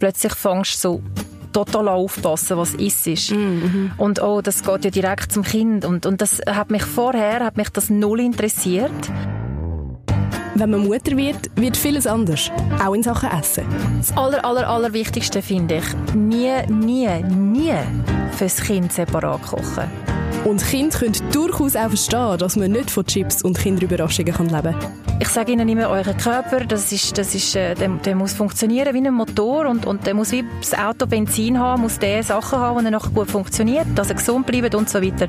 Plötzlich fängst du so total aufpassen, was ist. Mhm. Und oh, das geht ja direkt zum Kind. Und, und das hat mich vorher, hat mich das null interessiert. Wenn man Mutter wird, wird vieles anders. Auch in Sachen Essen. Das aller, aller, allerwichtigste finde ich, nie, nie, nie fürs Kind separat kochen. Und Kinder können durchaus auch verstehen, dass man nicht von Chips und Kinderüberraschungen leben kann. Ich sage Ihnen immer, euer Körper, das ist, das ist, äh, der, der, muss funktionieren wie ein Motor und, und der muss wie das Auto Benzin haben, muss der Sachen haben, die nachher gut funktioniert, dass er gesund bleibt und so weiter.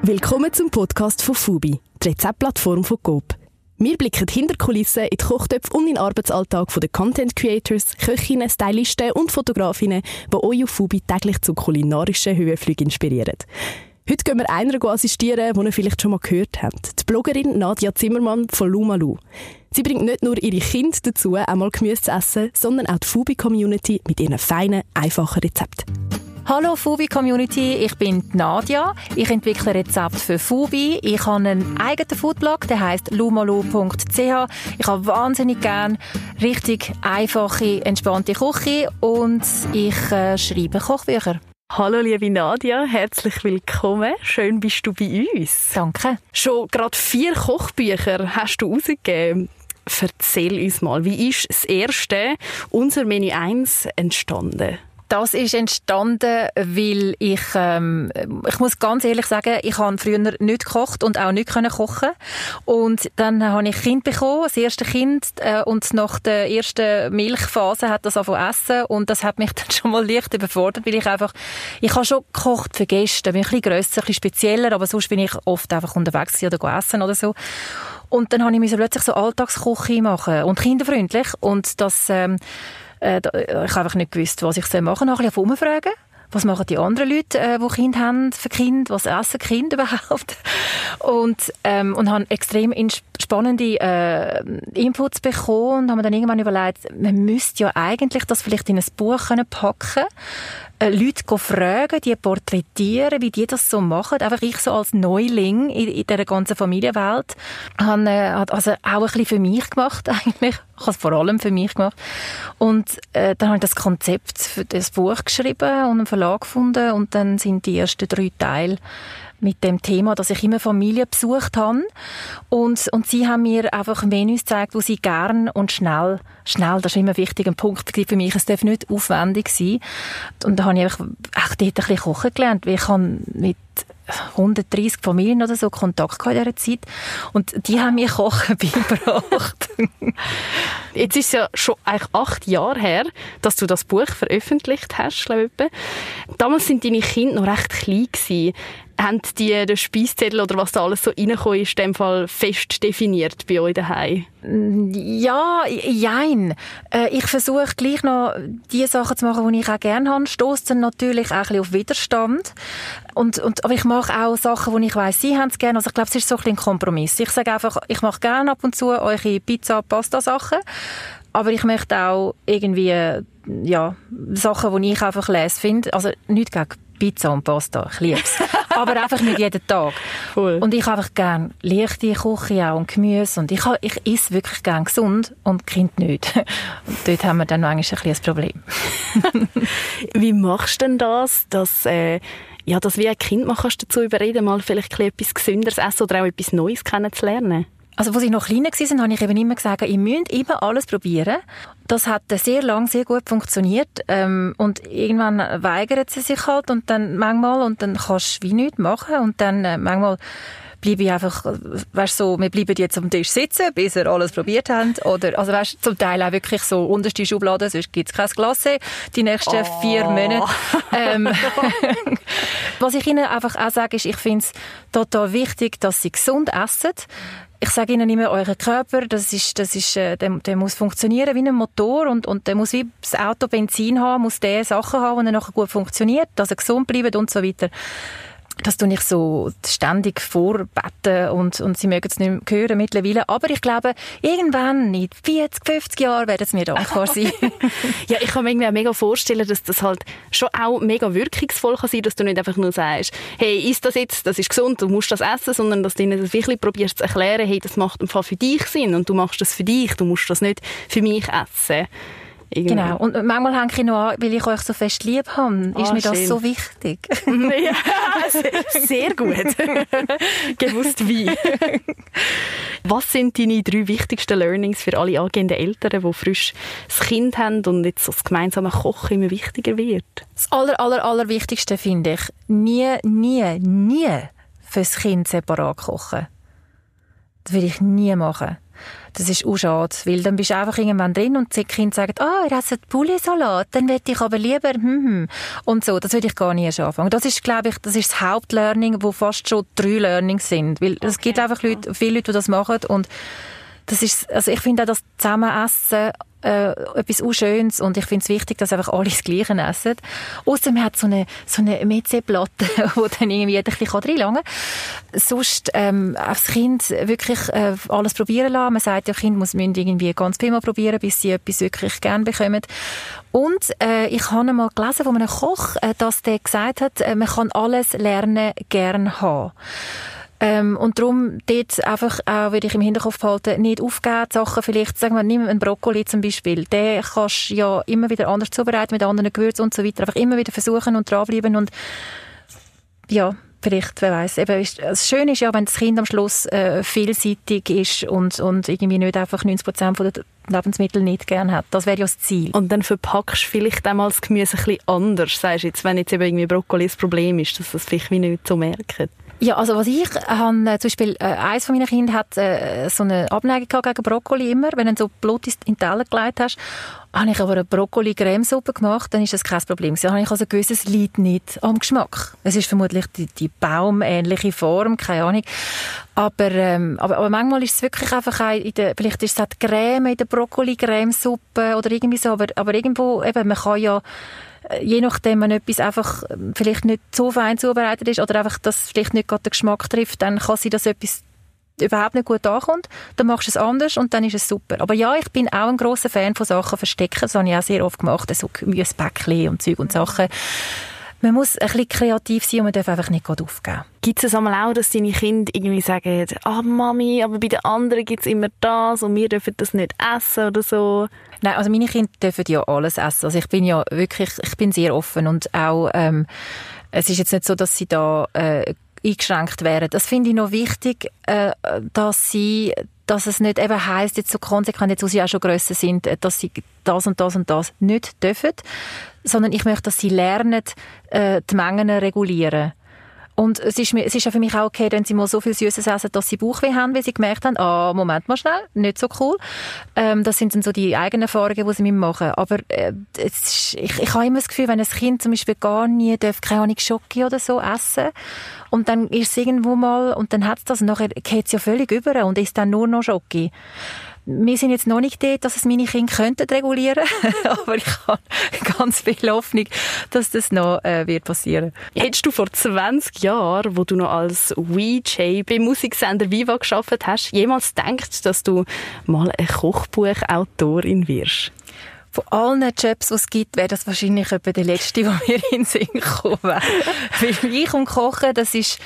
Willkommen zum Podcast von Fubi, der Rezeptplattform von Coop. Wir blicken hinter Kulissen in die Kochtöpfe und in den Arbeitsalltag der Content Creators, Köchinnen, Stylisten und Fotografinnen, die euch auf Fubi täglich zu kulinarischen Höhenflügen inspirieren. Heute gehen wir einer assistieren, die ihr vielleicht schon mal gehört habt. Die Bloggerin Nadia Zimmermann von Lumalu. Sie bringt nicht nur ihre Kinder dazu, einmal Gemüse zu essen, sondern auch die Fubi-Community mit ihren feinen, einfachen Rezepten. Hallo Fubi Community, ich bin Nadia. Ich entwickle Rezepte für Fubi. Ich habe einen eigenen Foodblog, der heißt lumalu.ch. Ich habe wahnsinnig gern richtig einfache, entspannte Küche und ich äh, schreibe Kochbücher. Hallo liebe Nadia, herzlich willkommen. Schön bist du bei uns. Danke. Schon gerade vier Kochbücher hast du rausgegeben. Erzähl uns mal, wie ist das erste, unser Menü 1, entstanden? Das ist entstanden, weil ich, ähm, ich muss ganz ehrlich sagen, ich habe früher nicht gekocht und auch nicht können kochen. Und dann habe ich Kind bekommen, das erste Kind, äh, und nach der ersten Milchphase hat das angefangen essen und das hat mich dann schon mal leicht überfordert, weil ich einfach, ich habe schon gekocht für Gäste, bin ein bisschen grösser, ein bisschen spezieller, aber sonst bin ich oft einfach unterwegs oder essen oder so. Und dann habe ich plötzlich so Alltagsküche machen und kinderfreundlich und das, ähm, äh, ich habe einfach nicht gewusst, was ich machen soll. Ich habe umfragen. Was machen die anderen Leute, äh, die Kinder haben, für Kind? Was essen Kinder überhaupt? Und, ähm, und haben extrem spannende äh, Inputs bekommen und haben dann irgendwann überlegt, man müsste ja eigentlich das vielleicht in ein Buch können packen äh, Leute fragen, die porträtieren, wie die das so machen. Einfach ich so als Neuling in, in dieser ganzen Familienwelt habe äh, also auch ein bisschen für mich gemacht eigentlich. Ich habe es vor allem für mich gemacht. Und äh, dann habe ich das Konzept für das Buch geschrieben und einen Verlag gefunden und dann sind die ersten drei Teile mit dem Thema, dass ich immer Familien besucht habe. Und, und sie haben mir einfach Menüs gezeigt, wo sie gern und schnell, schnell, das ist immer ein Punkt für mich, es darf nicht aufwendig sein. Und da habe ich einfach auch dort ein bisschen kochen gelernt, weil ich habe mit 130 Familien oder so Kontakt in dieser Zeit. Und die haben mir Kochen beigebracht. Jetzt ist es ja schon eigentlich acht Jahre her, dass du das Buch veröffentlicht hast, glaube ich. Damals sind deine Kinder noch recht klein haben die den Speiszettel oder was da alles so reingekommen ist, in dem Fall fest definiert bei euch daheim? Ja, jein. Äh, ich versuche gleich noch die Sachen zu machen, die ich auch gerne habe. Dann natürlich auch ein bisschen auf Widerstand. Und, und, aber ich mache auch Sachen, wo ich weiss, Sie haben es gerne. Also ich glaube, es ist so ein, bisschen ein Kompromiss. Ich sage einfach, ich mache gerne ab und zu eure Pizza, Pasta Sachen. Aber ich möchte auch irgendwie, ja, Sachen, die ich einfach lese, finde. Also nicht gegen Pizza und Pasta. Ich liebe es. Aber einfach nicht jeden Tag. Cool. Und ich habe einfach gerne leichte Küche auch und Gemüse. Und ich, ich esse wirklich gerne gesund und Kind nicht. Und dort haben wir dann eigentlich ein, ein Problem. Wie machst du denn das, dass, äh, ja, dass wie ein Kind mal kannst dazu überreden, mal vielleicht etwas Gesünderes essen oder auch etwas Neues kennenzulernen? Also, als ich noch kleiner war, habe ich eben immer gesagt, ihr müsst immer alles probieren. Das hat sehr lang sehr gut funktioniert. Ähm, und irgendwann weigert sie sich halt und dann manchmal, und dann kannst du wie nichts machen. Und dann äh, manchmal bleibe ich einfach, weißt so, wir bleiben jetzt am Tisch sitzen, bis wir alles probiert haben. Oder, also weißt zum Teil auch wirklich so unterste Schublade, sonst gibt es kein Glasse die nächsten oh. vier Monate. Ähm, was ich Ihnen einfach auch sage, ist, ich finde es total wichtig, dass Sie gesund essen ich sage Ihnen immer, euer Körper, das ist, das ist, äh, der, der muss funktionieren wie ein Motor und, und der muss wie das Auto Benzin haben, muss der Sachen haben, die nachher gut funktioniert, dass er gesund bleibt und so weiter. Das tue ich so ständig vorbeten und, und sie mögen es nicht mehr hören mittlerweile. Aber ich glaube, irgendwann, in 40, 50 Jahren, werden sie mir dankbar sein. ja, ich kann mir irgendwie auch mega vorstellen, dass das halt schon auch mega wirkungsvoll kann sein, dass du nicht einfach nur sagst, hey, isst das jetzt, das ist gesund, du musst das essen, sondern dass du ihnen das wirklich probierst zu erklären, hey, das macht im Fall für dich Sinn und du machst das für dich, du musst das nicht für mich essen. Irgendwie. Genau. Und manchmal hänge ich noch an, weil ich euch so fest lieb habe. Ist oh, mir das schön. so wichtig? ja, sehr gut. Gewusst wie. Was sind deine drei wichtigsten Learnings für alle angehenden Eltern, die frisch das Kind haben und jetzt das gemeinsame Kochen immer wichtiger wird? Das aller, aller, aller Wichtigste finde ich, nie, nie, nie fürs Kind separat kochen. Das will ich nie machen. Das ist auch schade, weil dann bist du einfach irgendwann drin und die Kinder sagen, ah, oh, ihr esst Poulet-Salat, dann würde ich aber lieber, hm, hm. Und so, das würde ich gar nie anfangen. Das ist, glaube ich, das ist das Hauptlearning, wo fast schon drei Learnings sind. Weil okay. es gibt einfach Leute, viele Leute, die das machen und das ist, also ich finde auch das Zusammenessen äh, etwas Unschönes und ich finde es wichtig, dass einfach alle das Gleiche essen. Außer man hat so eine, so eine Mezze-Platte, wo dann irgendwie ein bisschen reinlangen kann. Sonst ähm, aufs Kind wirklich äh, alles probieren lassen. Man sagt ja, Kind muss irgendwie ganz viel mal probieren, bis sie etwas wirklich gern bekommen. Und äh, ich habe mal gelesen von einem Koch, äh, dass der gesagt hat, äh, man kann alles lernen, gern haben. Ähm, und darum dort einfach auch, würde ich im Hinterkopf behalten, nicht aufgeben, Sachen vielleicht, sagen wir, nimm einen Brokkoli zum Beispiel, den kannst du ja immer wieder anders zubereiten, mit anderen Gewürzen und so weiter, einfach immer wieder versuchen und dranbleiben und ja, vielleicht, wer weiß. Eben, das Schöne ist ja, wenn das Kind am Schluss äh, vielseitig ist und, und irgendwie nicht einfach 90 Prozent der Lebensmittel nicht gern hat. Das wäre ja das Ziel. Und dann verpackst du vielleicht einmal das Gemüse ein bisschen anders, sagst jetzt, wenn jetzt eben irgendwie Brokkoli das Problem ist, dass das vielleicht wie nicht so merken. Ja, also was ich habe, äh, zum Beispiel, äh, eins von meinen Kindern hat äh, so eine Abneigung gegen Brokkoli immer. Wenn du so Blut in den Teller gelegt hast, habe ich aber eine Brokkoli-Cremesuppe gemacht, dann ist das kein Problem. Dann habe ich also gewusst, es liegt nicht am Geschmack. Es ist vermutlich die, die baumähnliche Form, keine Ahnung. Aber, ähm, aber, aber manchmal ist es wirklich einfach auch in der, vielleicht ist es die Creme in der Brokkoli-Cremesuppe oder irgendwie so, aber, aber irgendwo, eben, man kann ja je nachdem, wenn etwas einfach ähm, vielleicht nicht so fein zubereitet ist oder einfach das vielleicht nicht gerade den Geschmack trifft, dann kann sie dass etwas überhaupt nicht gut ankommt, dann machst du es anders und dann ist es super. Aber ja, ich bin auch ein großer Fan von Sachen verstecken, das habe ich auch sehr oft gemacht, so Gemüsepäckchen und Zeug und Sachen. Man muss ein bisschen kreativ sein und man darf einfach nicht aufgeben. Gibt es einmal auch, dass deine Kinder irgendwie sagen, ah Mami, aber bei den anderen gibt es immer das und wir dürfen das nicht essen oder so? Nein, also meine Kinder dürfen ja alles essen. Also ich bin ja wirklich, ich bin sehr offen und auch, ähm, es ist jetzt nicht so, dass sie da äh, eingeschränkt wären. Das finde ich noch wichtig, äh, dass sie dass es nicht eben heisst, jetzt so konsequent, jetzt wo sie auch schon grösser sind, äh, dass sie das und das und das nicht dürfen, sondern ich möchte, dass sie lernen, äh, die Mengen regulieren. Und es ist, es ist ja für mich auch okay, wenn sie mal so viel Süßes essen, dass sie Bauchweh haben, weil sie gemerkt haben, ah, Moment mal schnell, nicht so cool. Ähm, das sind dann so die eigenen Erfahrungen, die sie mit machen. Aber äh, ist, ich, ich habe immer das Gefühl, wenn ein Kind zum Beispiel gar nie darf, keine Ahnung, Schoki oder so essen und dann ist es irgendwo mal und dann hat es das und nachher geht es ja völlig über und ist dann nur noch Schoki wir sind jetzt noch nicht dort, dass es meine Kinder könnten regulieren aber ich habe ganz viel Hoffnung, dass das noch äh, wird passieren. Hättest du vor 20 Jahren, wo du noch als VJ beim Musiksender Viva geschafft hast, jemals gedacht, dass du mal eine Kochbuchautorin wirst? Von allen Jobs, die es gibt, wäre das wahrscheinlich etwa der letzte, der mir in den Sinn gekommen wäre. Weil ich und Kochen, das ist,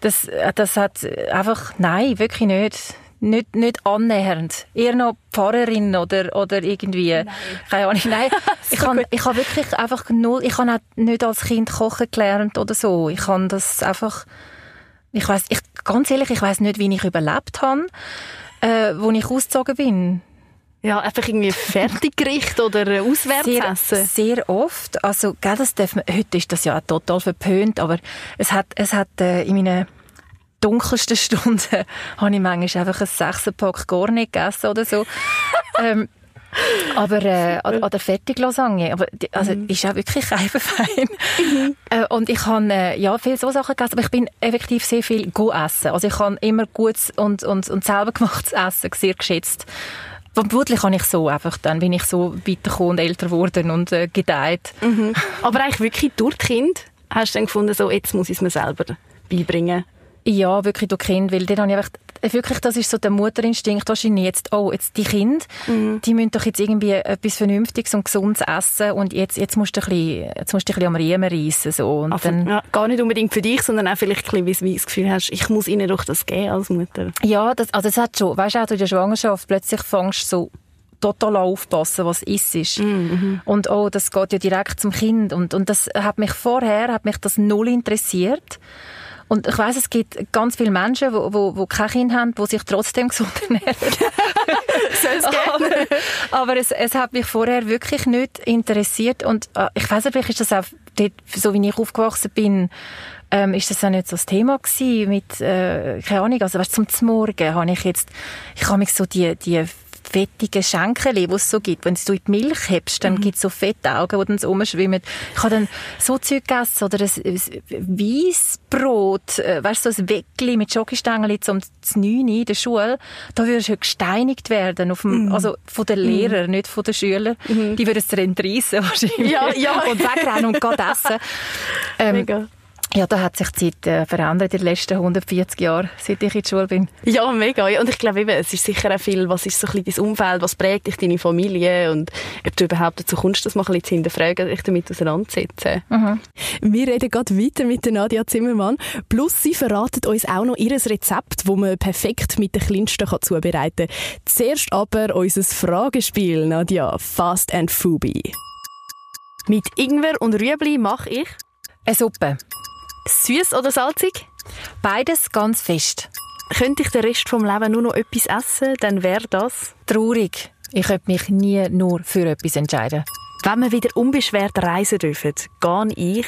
das, das hat einfach, nein, wirklich nicht nicht, nicht annähernd. Eher noch Pfarrerin oder, oder irgendwie, nein. keine Ahnung. Nein, ich habe ich hab wirklich einfach null, ich habe nicht als Kind kochen gelernt oder so. Ich habe das einfach, ich weiß, ich, ganz ehrlich, ich weiß nicht, wie ich überlebt habe, äh, wo ich ausgezogen bin. Ja, einfach irgendwie Fertiggericht oder Auswärtsessen. Sehr, sehr oft. Also, gell, das darf man, heute ist das ja total verpönt, aber es hat, es hat äh, in meinen dunkelsten Stunden habe ich manchmal einfach ein Sechserpack gar nicht gegessen oder so. ähm, aber äh, an, an der Fertiglasagne, aber die, also mhm. ist ja wirklich reibefein. Mhm. Äh, und ich habe äh, ja viel so Sachen gegessen, aber ich bin effektiv sehr viel go essen. Also ich habe immer gutes und, und, und selber gemachtes Essen sehr geschätzt. Vermutlich kann ich so einfach, dann bin ich so weitergekommen und älter geworden und äh, gedeiht. Mhm. Aber eigentlich wirklich durch die Kind hast du dann gefunden, so, jetzt muss ich es mir selber beibringen? Ja, wirklich durch Kind, weil dann habe ich einfach, wirklich, das ist so der Mutterinstinkt wahrscheinlich jetzt, oh, jetzt die Kinder, mhm. die müssen doch jetzt irgendwie etwas Vernünftiges und Gesundes essen und jetzt, jetzt musst du ein bisschen, jetzt musst du ein bisschen am Riemen reissen, so. Und also, dann, ja, gar nicht unbedingt für dich, sondern auch vielleicht ein bisschen, wie du das Gefühl hast, ich muss ihnen doch das geben als Mutter. Ja, das, also das hat schon, weißt du, auch in der Schwangerschaft, plötzlich fängst du so total aufpassen, was ist ist. Mhm. Und oh, das geht ja direkt zum Kind und und das hat mich vorher hat mich das null interessiert. Und ich weiß, es gibt ganz viele Menschen, die wo, wo kein Kind haben, die sich trotzdem gesund ernähren. aber, aber es, es hat mich vorher wirklich nicht interessiert. Und äh, ich weiß nicht, vielleicht ist das auch dort, so wie ich aufgewachsen bin, ähm, ist das auch nicht so das Thema gewesen mit, äh, keine Ahnung, also weißt, zum Morgen habe ich jetzt, ich habe mich so die, die fettigen Schenkel, die es so gibt. Wenn du in die Milch hebst, dann mhm. gibt es so Fettaugen, die dann so rumschwimmen. Ich habe dann so Zeug gegessen oder ein, ein Weissbrot, äh, weißt du, so ein Weckli mit Schokostängel zum 9 in der Schule. Da würdest du gesteinigt werden, auf dem, mhm. also von den Lehrern, mhm. nicht von den Schülern. Mhm. Die würden es dir entreissen wahrscheinlich. Ja, ja. Und wegrennen und gerade essen. Ähm, Mega. Ja, da hat sich die Zeit äh, verändert in den letzten 140 Jahren, seit ich in der Schule bin. Ja, mega. Und ich glaube eben, es ist sicher auch viel, was ist so ein bisschen dein Umfeld, was prägt dich, deine Familie und ob du überhaupt dazu kommst, das mal ein bisschen zu hinterfragen, dich damit auseinandersetzen. Mhm. Wir reden gerade weiter mit der Nadia Zimmermann. Plus, sie verratet uns auch noch ihr Rezept, das man perfekt mit den Kleinsten zubereiten kann. Zuerst aber unser Fragespiel, Nadia. Fast and Fubi. Mit Ingwer und Rüebli mache ich... Eine Suppe. Süß oder salzig? Beides ganz fest. Könnte ich den Rest vom Leben nur noch etwas essen, dann wäre das? Traurig. Ich könnte mich nie nur für etwas entscheiden. Wenn wir wieder unbeschwert reisen dürfen, gehe ich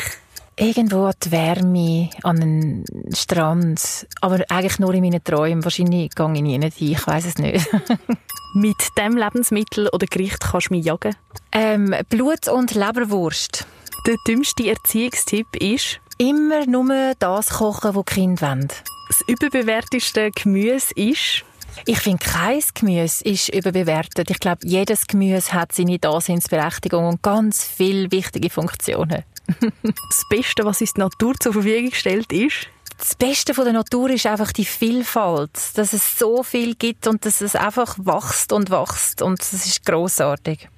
Irgendwo an die Wärme, an einen Strand. Aber eigentlich nur in meinen Träumen. Wahrscheinlich gehe ich nie hin. Ich weiß es nicht. Mit dem Lebensmittel oder Gericht kannst du mich jagen? Ähm, Blut- und Leberwurst. Der dümmste Erziehungstipp ist? Immer nur das kochen, was die Kinder wollen. Das überbewerteste Gemüse ist? Ich finde, kein Gemüse ist überbewertet. Ich glaube, jedes Gemüse hat seine Daseinsberechtigung und ganz viele wichtige Funktionen. das Beste, was uns die Natur zur Verfügung stellt, ist? Das Beste von der Natur ist einfach die Vielfalt, dass es so viel gibt und dass es einfach wächst und wächst und das ist großartig.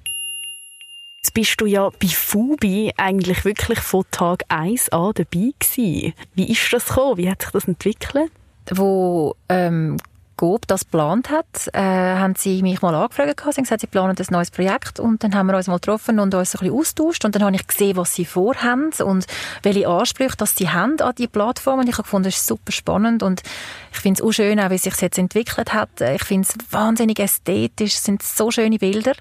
Jetzt bist du ja bei Fubi eigentlich wirklich von Tag 1 an dabei gewesen. Wie ist das gekommen? Wie hat sich das entwickelt? Wo ähm, GOB das geplant hat, äh, haben sie mich mal angefragt. Sie haben gesagt, sie planen ein neues Projekt. Und dann haben wir uns mal getroffen und uns ein bisschen austauscht. Und dann habe ich gesehen, was sie vorhaben und welche Ansprüche dass sie haben an die Plattform. Und ich habe gefunden, das ist super spannend. Und ich finde es auch schön, auch wie sich jetzt entwickelt hat. Ich finde es wahnsinnig ästhetisch. Es sind so schöne Bilder.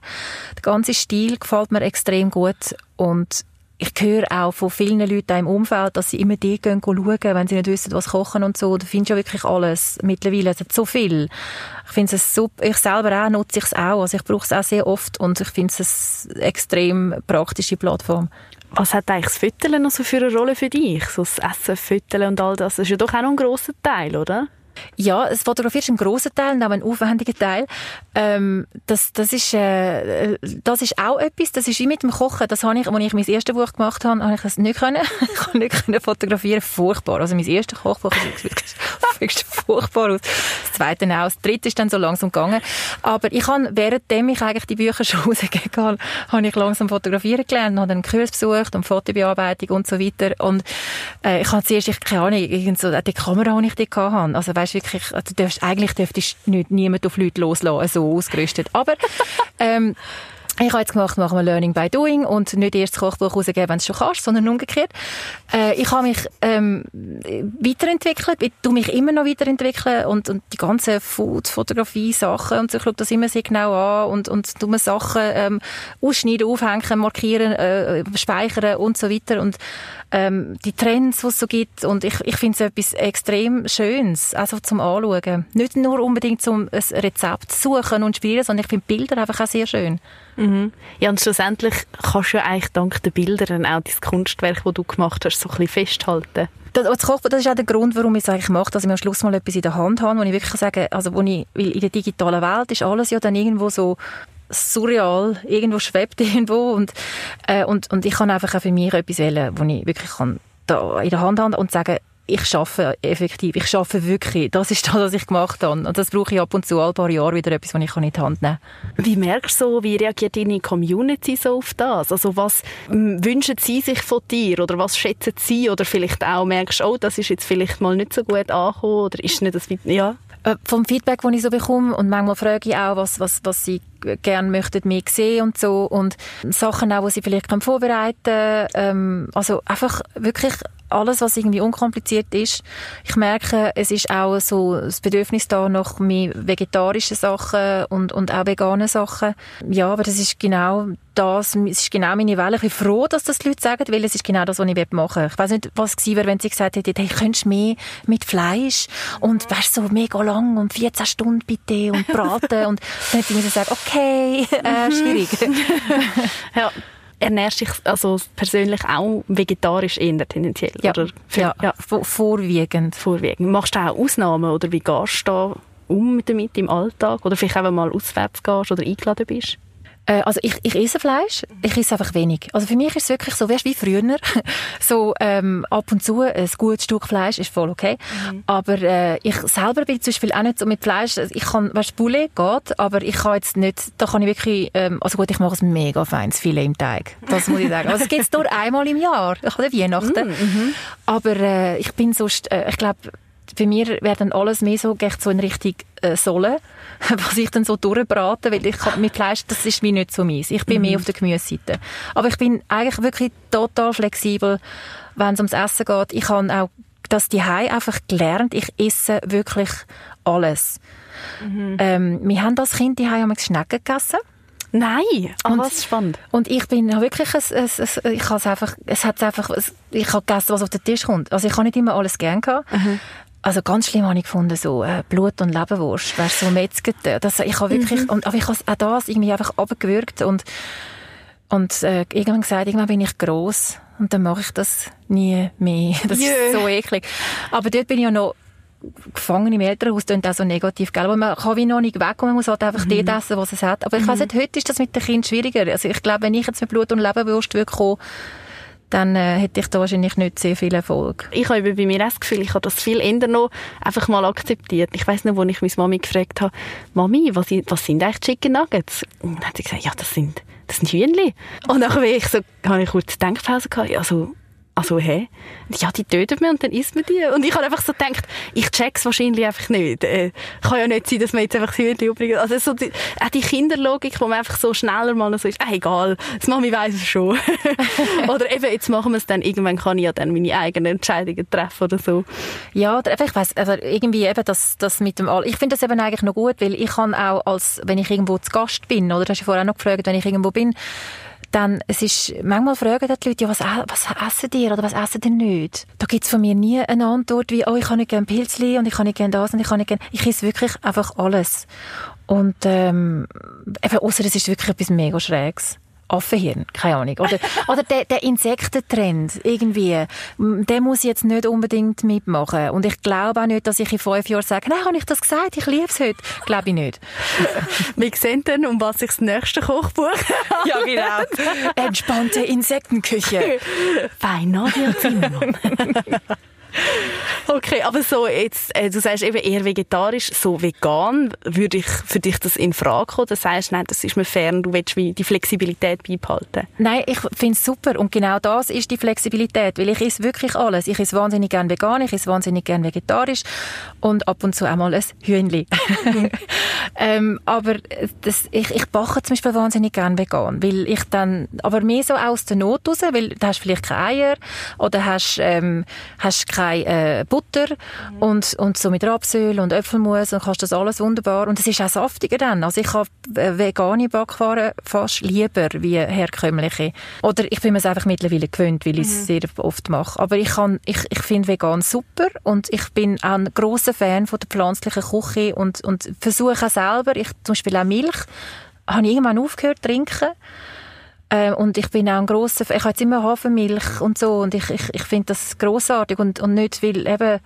Der ganze Stil gefällt mir extrem gut. Und ich höre auch von vielen Leuten im Umfeld, dass sie immer die gehen schauen, wenn sie nicht wissen, was kochen und so. Da findest du ja wirklich alles. Mittlerweile es hat so viel. Ich finde es super. Ich selber auch nutze ich es auch. Also ich brauche es auch sehr oft und ich finde es eine extrem praktische Plattform. Was hat eigentlich das Fütteln noch so für eine Rolle für dich? So das Essen, Fütteln und all das. Das ist ja doch auch noch ein grosser Teil, oder? Ja, das Fotografieren ist ein grosser Teil, auch ein aufwendiger Teil. Ähm, das, das, ist, äh, das ist auch etwas, das ist wie mit dem Kochen. Das habe ich, als ich mein erstes Buch gemacht habe, habe ich das nicht können. ich konnte nicht können fotografieren. Furchtbar. Also mein erstes Kochbuch sieht wirklich furchtbar aus. Das zweite auch. Das dritte ist dann so langsam gegangen. Aber ich habe, währenddem ich eigentlich die Bücher schon rausgegeben habe, habe ich langsam fotografieren gelernt, habe einen Kurs besucht und Fotobearbeitung und so weiter. Und äh, ich habe zuerst, ich, keine Ahnung, irgend so, die Kamera, die ich dort hatte. Also weißt wirklich, also du darfst, eigentlich dürftest du niemand auf Leute loslassen, so ausgerüstet. Aber, ähm, ich habe jetzt gemacht, machen wir Learning by Doing und nicht erst das Kochbuch rausgeben, wenn du es schon kannst, sondern umgekehrt. Äh, ich habe mich ähm, weiterentwickelt, ich tue mich immer noch weiterentwickeln und, und die ganzen Food, Fotografie, Sachen und so, ich schaue das immer sehr genau an und, und tue mir Sachen ähm, ausschneiden, aufhängen, markieren, äh, speichern und so weiter und ähm, die Trends, die es so gibt und ich, ich finde es etwas extrem Schönes, also zum Anschauen. Nicht nur unbedingt zum ein Rezept suchen und spielen, sondern ich finde Bilder einfach auch sehr schön. Mhm. Ja, und schlussendlich kannst du ja eigentlich dank den Bildern auch das Kunstwerk, das du gemacht hast, so ein bisschen festhalten. Das, das, ist auch der Grund, warum ich es eigentlich mache, dass ich am Schluss mal etwas in der Hand habe, wo ich wirklich sagen also wo ich, weil in der digitalen Welt ist alles ja dann irgendwo so surreal, irgendwo schwebt irgendwo und, äh, und, und ich kann einfach auch für mich etwas wählen, wo ich wirklich kann da in der Hand habe und sagen, ich schaffe effektiv, ich schaffe wirklich. Das ist das, was ich gemacht habe. Und das brauche ich ab und zu alle paar Jahre wieder etwas, was ich in die Hand nehmen kann. Wie merkst du so, wie reagiert deine Community so auf das? Also was wünschen sie sich von dir oder was schätzen sie oder vielleicht auch merkst du, oh, das ist jetzt vielleicht mal nicht so gut angekommen oder ist nicht das, ja? Äh, vom Feedback, das ich so bekomme und manchmal frage ich auch, was, was, was sie gerne möchten mehr sehen und so und Sachen auch, die sie vielleicht vorbereiten ähm, also einfach wirklich alles, was irgendwie unkompliziert ist. Ich merke, es ist auch so das Bedürfnis da nach mehr vegetarischen Sachen und, und auch veganen Sachen. Ja, aber das ist genau das, es ist genau meine Welle. Ich bin froh, dass das die Leute sagen, weil es ist genau das, was ich machen will. Ich weiß nicht, was es wäre, wenn sie gesagt hätten, hey, könntest du mehr mit Fleisch und wärst so mega lang und 14 Stunden bitte und braten und dann hätte ich mir gesagt, okay, äh, schwierig. ja ernährst dich also persönlich auch vegetarisch eher tendenziell? Ja, oder? ja, ja. vorwiegend. vorwiegend. Machst du auch Ausnahmen oder wie gehst du da um damit im Alltag? Oder vielleicht auch mal auswärts gehst oder eingeladen bist? Äh, also ich, ich esse Fleisch, ich esse einfach wenig. Also für mich ist es wirklich so, weißt, wie früher, so ähm, ab und zu ein gutes Stück Fleisch ist voll okay. Mhm. Aber äh, ich selber bin zum Beispiel auch nicht so mit Fleisch, ich kann, weißt, Poulet geht, aber ich kann jetzt nicht, da kann ich wirklich, ähm, also gut, ich mache ein mega feines Filet im Teig, das muss ich sagen. Also es gibt es nur einmal im Jahr, ich habe Weihnachten. Mhm, mhm. Aber äh, ich bin sonst, äh, ich glaube, bei mir wäre dann alles mehr so, geht so in Richtung äh, Sohle, was ich dann so durchbrate, weil ich mit Fleisch, das ist mir nicht so meins. Ich bin mhm. mehr auf der Gemüseseite. Aber ich bin eigentlich wirklich total flexibel, wenn es ums Essen geht. Ich habe auch das die einfach gelernt. Ich esse wirklich alles. Mhm. Ähm, wir haben als Kind die haben Schnecken gegessen. Nein, oh, und, was spannend. Und ich bin wirklich, ein, ein, ein, ich habe einfach, es hat einfach, ich habe gegessen, was auf den Tisch kommt. Also ich habe nicht immer alles gern gehabt. Mhm. Also ganz schlimm habe ich gefunden, so äh, Blut- und Leberwurst, weißt, so Metzget. Das, ich habe wirklich, mhm. und, aber ich habe auch das irgendwie einfach abgewürgt und, und äh, irgendwann gesagt, irgendwann bin ich gross und dann mache ich das nie mehr. Das yeah. ist so eklig. Aber dort bin ich ja noch gefangen im Elternhaus, ist auch so negativ, gell? Aber man kann wie noch nicht weg und man muss halt einfach mhm. das essen, was es hat. Aber ich mhm. weiss nicht, heute ist das mit den Kindern schwieriger. Also ich glaube, wenn ich jetzt mit Blut- und Leberwurst würde kommen, dann äh, hätte ich da wahrscheinlich nicht sehr viel Erfolg. Ich habe bei mir das Gefühl, ich habe das viel eher noch einfach mal akzeptiert. Ich weiß noch, wo ich meine Mami gefragt habe, Mami, was, was sind eigentlich Chicken Nuggets? Und dann hat sie gesagt, ja, das sind, das sind Hühnchen. Und habe ich so, habe ich kurz Denkpause gehabt, also, also, hä? Ja, die tötet man und dann isst man die. Und ich habe einfach so gedacht, ich check's wahrscheinlich einfach nicht. Äh, kann ja nicht sein, dass man jetzt einfach Hühnchen übrig Also so die, auch die Kinderlogik, wo man einfach so schneller mal so ist, ah, egal, das Mami weiss es schon. oder eben, jetzt machen wir es dann, irgendwann kann ich ja dann meine eigenen Entscheidungen treffen oder so. Ja, oder einfach, ich weiss, also irgendwie eben das, das mit dem All. Ich finde das eben eigentlich noch gut, weil ich kann auch als, wenn ich irgendwo zu Gast bin, oder du hast ja vorher auch noch gefragt, wenn ich irgendwo bin, dann, es ist, manchmal fragen die Leute, ja, was, was essen die oder was essen die nicht? Da gibt es von mir nie eine Antwort wie, oh, ich kann nicht gerne Pilzli und ich kann nicht gerne das und ich kann nicht gerne, ich esse wirklich einfach alles. Und, ähm, eben, ausser es ist wirklich etwas mega Schräges. Affenhirn, keine Ahnung. Oder, oder der, der Insektentrend, irgendwie, der muss ich jetzt nicht unbedingt mitmachen. Und ich glaube auch nicht, dass ich in fünf Jahren sage, nein, habe ich das gesagt, ich liebe es heute. Glaube ich nicht. Wir sehen dann, um was ich das nächste Kochbuch Ja, genau. Entspannte Insektenküche. Bei Nadia Zimmermann. Okay, aber so jetzt, äh, du sagst eben eher vegetarisch, so vegan, würde ich für dich das in Frage kommen? Das heißt, nein, das ist mir fern, du willst wie die Flexibilität beibehalten? Nein, ich finde es super und genau das ist die Flexibilität, weil ich esse wirklich alles. Ich esse wahnsinnig gern vegan, ich esse wahnsinnig gern vegetarisch und ab und zu auch mal ein Hühnli. ähm, aber das, ich, ich backe zum Beispiel wahnsinnig gern vegan, weil ich dann, aber mehr so aus der Not raus, weil du hast vielleicht keine Eier oder hast, ähm, hast keine äh, Butter mhm. und, und so mit Rapsöl und Äpfelmus und kannst das alles wunderbar. Und es ist auch saftiger dann. Also ich habe äh, vegane Backwaren fast lieber wie herkömmliche. Oder ich bin mir es einfach mittlerweile gewöhnt, weil ich es mhm. sehr oft mache. Aber ich, kann, ich, ich finde vegan super und ich bin auch ein grosser Fan von der pflanzlichen Küche und, und versuche auch selber, ich, zum Beispiel auch Milch, habe ich irgendwann aufgehört zu trinken äh, und ich bin auch ein grosser, ich habe jetzt immer Hafermilch und so und ich, ich, ich finde das großartig und, und nicht, weil eben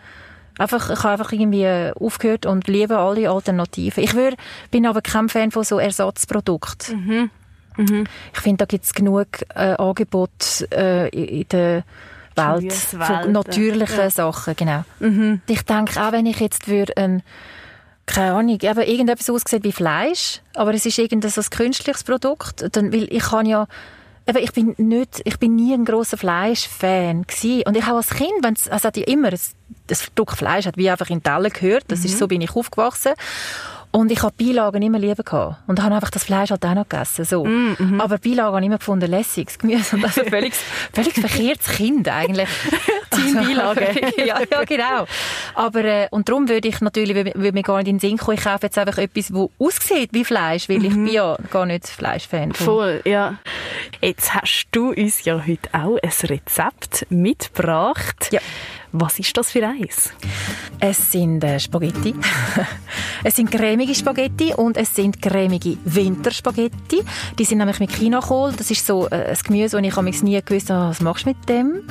einfach, ich habe einfach irgendwie aufgehört und liebe alle Alternativen. Ich wür, bin aber kein Fan von so Ersatzprodukten. Mhm. Mhm. Ich finde, da gibt es genug äh, Angebote äh, in, in der Welt von natürlichen ja. Sachen, genau. Mhm. Ich denke, auch wenn ich jetzt würde ein keine Ahnung, eben irgendetwas aussieht wie Fleisch, aber es ist irgendein so ein künstliches Produkt, dann, weil ich kann ja eben, ich bin nicht, ich bin nie ein großer Fleischfan gewesen. und ich habe als Kind, wenn es, also hat ja immer das, das Stück Fleisch hat wie einfach in Teller gehört, das mhm. ist so bin ich aufgewachsen und ich habe Beilagen immer lieber gehabt. Und habe einfach das Fleisch halt auch noch gegessen. So. Mm -hmm. Aber Beilagen habe ich immer gefunden lässig. Gemüse. Und also völlig, völlig verkehrtes Kind eigentlich. Team also, Beilagen. ja, ja, genau. Aber, äh, und darum würde ich natürlich, würde mir gar nicht in den Sinn kommen, ich kaufe jetzt einfach etwas, das aussieht wie Fleisch, weil mm -hmm. ich mhm. bin ja gar nicht Fleischfan. Voll, ja. Jetzt hast du uns ja heute auch ein Rezept mitgebracht. Ja. Was ist das für eins? Es sind äh, Spaghetti. es sind cremige Spaghetti und es sind cremige Winterspaghetti. Die sind nämlich mit Chinakohl. Das ist so äh, ein Gemüse, und ich habe nie gewusst, oh, was machst du mit dem?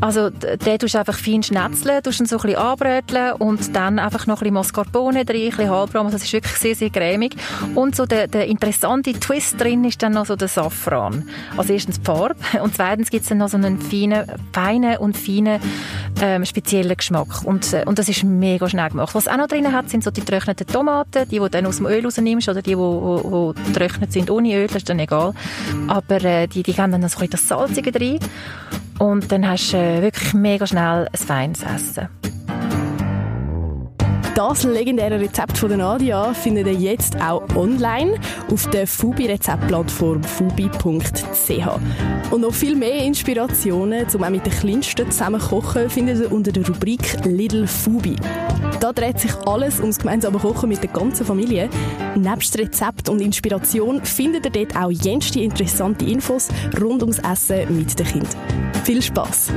Also, den tust du einfach fein schnetzeln, tust ihn so ein bisschen anbröteln und dann einfach noch ein bisschen Mascarpone drin, ein bisschen Halbraum. Also, es ist wirklich sehr, sehr cremig. Und so der, der interessante Twist drin ist dann noch so der Safran. Also, erstens die Farbe und zweitens gibt es dann noch so einen feinen, feinen und feinen äh, ähm, speziellen Geschmack. Und, äh, und das ist mega schnell gemacht. Was auch noch drin hat, sind so die getrockneten Tomaten, die, die du dann aus dem Öl rausnimmst, oder die, die, die, getrocknet sind ohne Öl, das ist dann egal. Aber äh, die, die geben dann so ein das Salzige drin. Und dann hast du äh, wirklich mega schnell ein feines Essen. Das legendäre Rezept von Nadia findet ihr jetzt auch online auf der Fubi-Rezeptplattform fubi.ch. Und noch viel mehr Inspirationen, um auch mit den Kleinsten zusammen kochen, findet ihr unter der Rubrik Little Fubi. Da dreht sich alles ums gemeinsame Kochen mit der ganzen Familie. Nebst Rezept und Inspiration findet ihr dort auch jenste interessante Infos rund ums Essen mit den Kindern. Viel Spaß!